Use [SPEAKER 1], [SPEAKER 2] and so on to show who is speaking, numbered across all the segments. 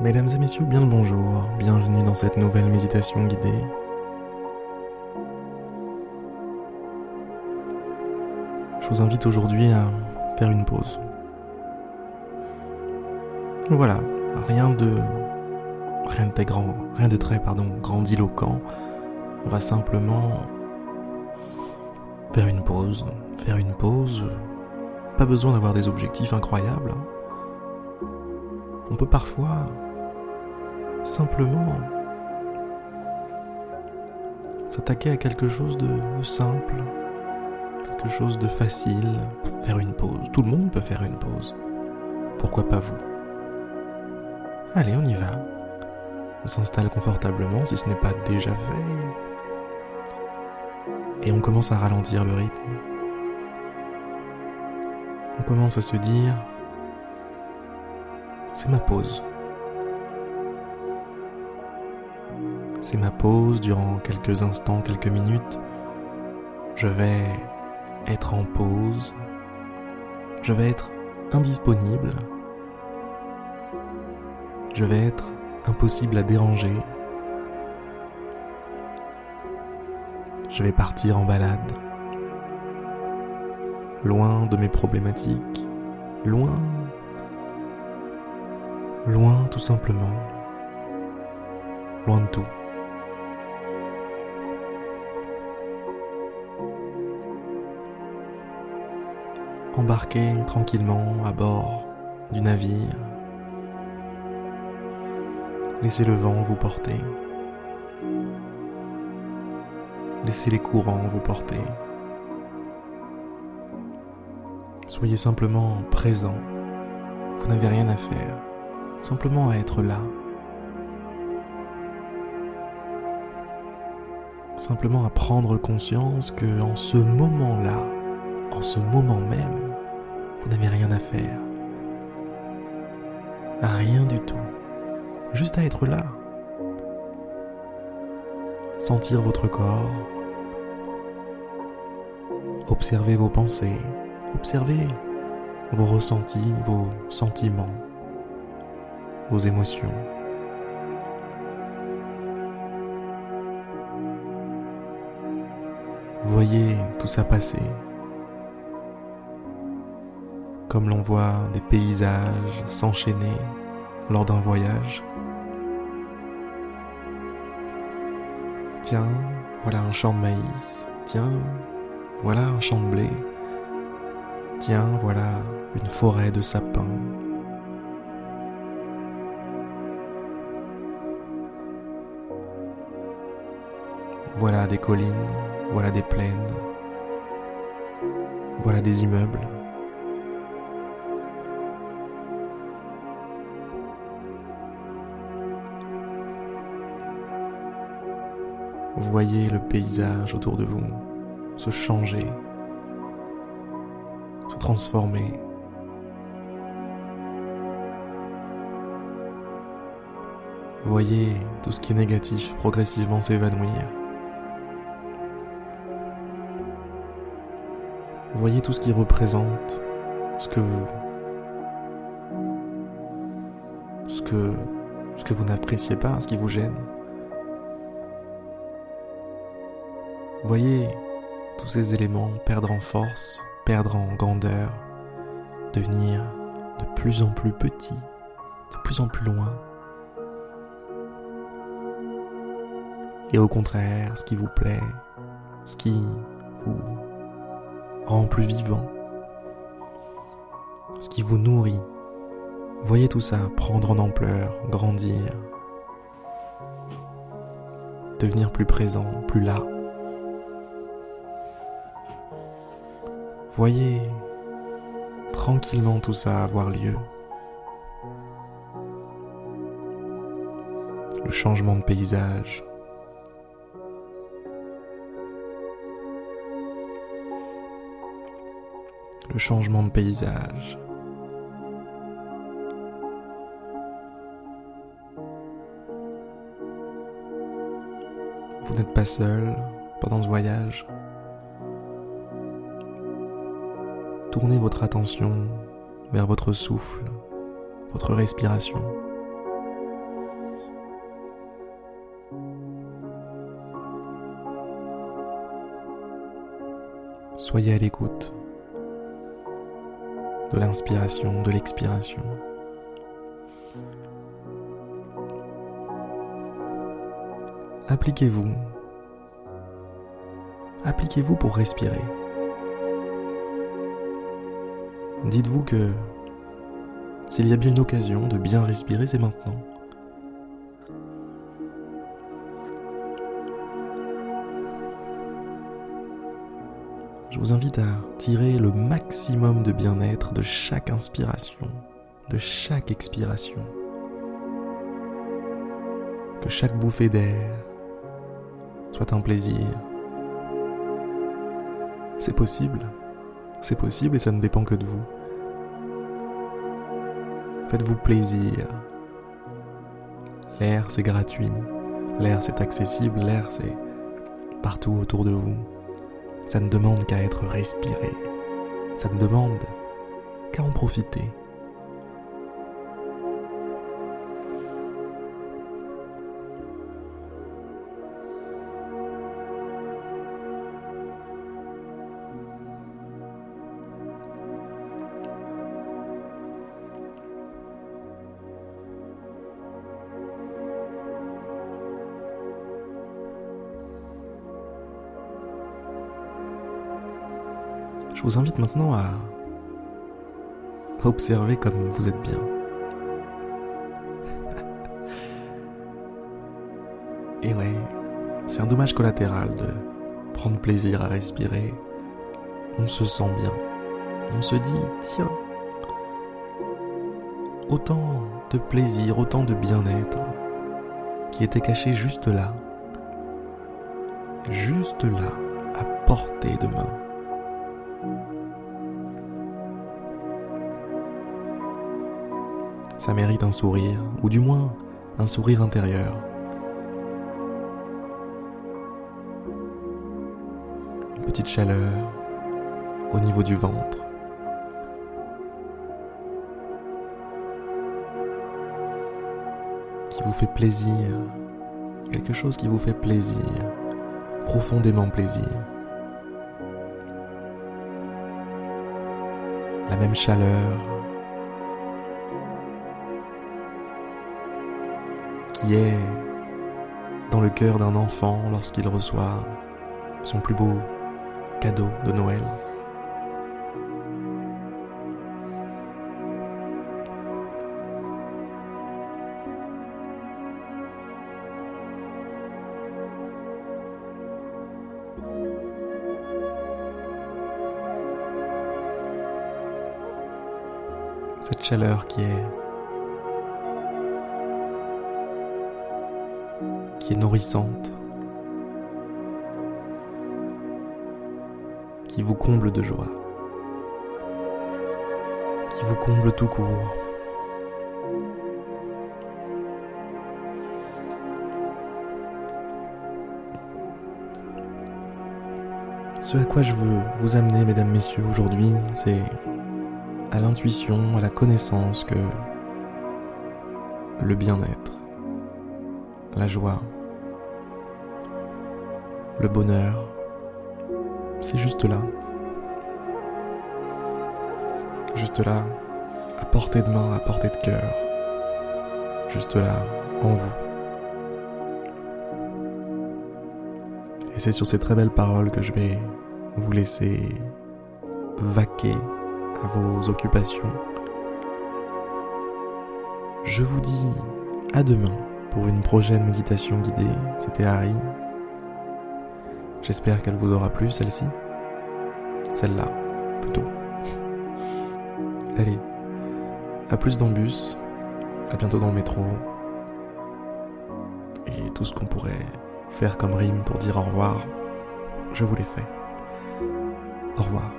[SPEAKER 1] Mesdames et messieurs, bien le bonjour, bienvenue dans cette nouvelle méditation guidée. Je vous invite aujourd'hui à faire une pause. Voilà, rien de rien de très grand, rien de très pardon, grandiloquent. On va simplement faire une pause, faire une pause. Pas besoin d'avoir des objectifs incroyables. Hein. On peut parfois simplement s'attaquer à quelque chose de, simple, quelque chose de facile, faire une pause. Tout le monde peut faire une pause. Pourquoi pas vous? Allez, on y va. On s'installe confortablement si ce n'est pas déjà fait. Et on commence à ralentir le rythme. On commence à se dire, c'est ma pause. C'est ma pause durant quelques instants, quelques minutes. Je vais être en pause. Je vais être indisponible. Je vais être impossible à déranger. Je vais partir en balade. Loin de mes problématiques. Loin. Loin tout simplement. Loin de tout. Embarquer tranquillement à bord du navire. Laissez le vent vous porter. Laissez les courants vous porter. Soyez simplement présent. Vous n'avez rien à faire, simplement à être là. Simplement à prendre conscience que en ce moment-là, en ce moment même, vous n'avez rien à faire. Rien du tout. Juste à être là. Sentir votre corps. Observer vos pensées. Observer vos ressentis, vos sentiments, vos émotions. Voyez tout ça passer comme l'on voit des paysages s'enchaîner lors d'un voyage. Tiens, voilà un champ de maïs. Tiens, voilà un champ de blé. Tiens, voilà une forêt de sapins. Voilà des collines, voilà des plaines, voilà des immeubles. Voyez le paysage autour de vous se changer, se transformer. Voyez tout ce qui est négatif progressivement s'évanouir. Voyez tout ce qui représente ce que vous, ce que, ce que vous n'appréciez pas, ce qui vous gêne. Voyez tous ces éléments perdre en force, perdre en grandeur, devenir de plus en plus petits, de plus en plus loin. Et au contraire, ce qui vous plaît, ce qui vous rend plus vivant, ce qui vous nourrit, voyez tout ça prendre en ampleur, grandir, devenir plus présent, plus là. Voyez tranquillement tout ça avoir lieu. Le changement de paysage. Le changement de paysage. Vous n'êtes pas seul pendant ce voyage. tournez votre attention vers votre souffle, votre respiration. Soyez à l'écoute de l'inspiration, de l'expiration. Appliquez-vous. Appliquez-vous pour respirer. Dites-vous que s'il y a bien une occasion de bien respirer, c'est maintenant. Je vous invite à tirer le maximum de bien-être de chaque inspiration, de chaque expiration. Que chaque bouffée d'air soit un plaisir. C'est possible, c'est possible et ça ne dépend que de vous. Faites-vous plaisir. L'air c'est gratuit, l'air c'est accessible, l'air c'est partout autour de vous. Ça ne demande qu'à être respiré. Ça ne demande qu'à en profiter. Je vous invite maintenant à observer comme vous êtes bien. Et ouais, c'est un dommage collatéral de prendre plaisir à respirer. On se sent bien. On se dit, tiens, autant de plaisir, autant de bien-être qui était caché juste là. Juste là, à portée de main. Ça mérite un sourire, ou du moins un sourire intérieur. Une petite chaleur au niveau du ventre. Qui vous fait plaisir, quelque chose qui vous fait plaisir, profondément plaisir. La même chaleur qui est dans le cœur d'un enfant lorsqu'il reçoit son plus beau cadeau de Noël. Cette chaleur qui est qui est nourrissante, qui vous comble de joie, qui vous comble tout court. Ce à quoi je veux vous amener, mesdames, messieurs, aujourd'hui, c'est à l'intuition, à la connaissance que le bien-être, la joie, le bonheur, c'est juste là. Juste là, à portée de main, à portée de cœur. Juste là, en vous. Et c'est sur ces très belles paroles que je vais vous laisser vaquer à vos occupations. Je vous dis à demain pour une prochaine méditation guidée. C'était Harry. J'espère qu'elle vous aura plu, celle-ci. Celle-là, plutôt. Allez, à plus dans le bus, à bientôt dans le métro. Et tout ce qu'on pourrait faire comme rime pour dire au revoir, je vous l'ai fait. Au revoir.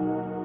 [SPEAKER 1] You.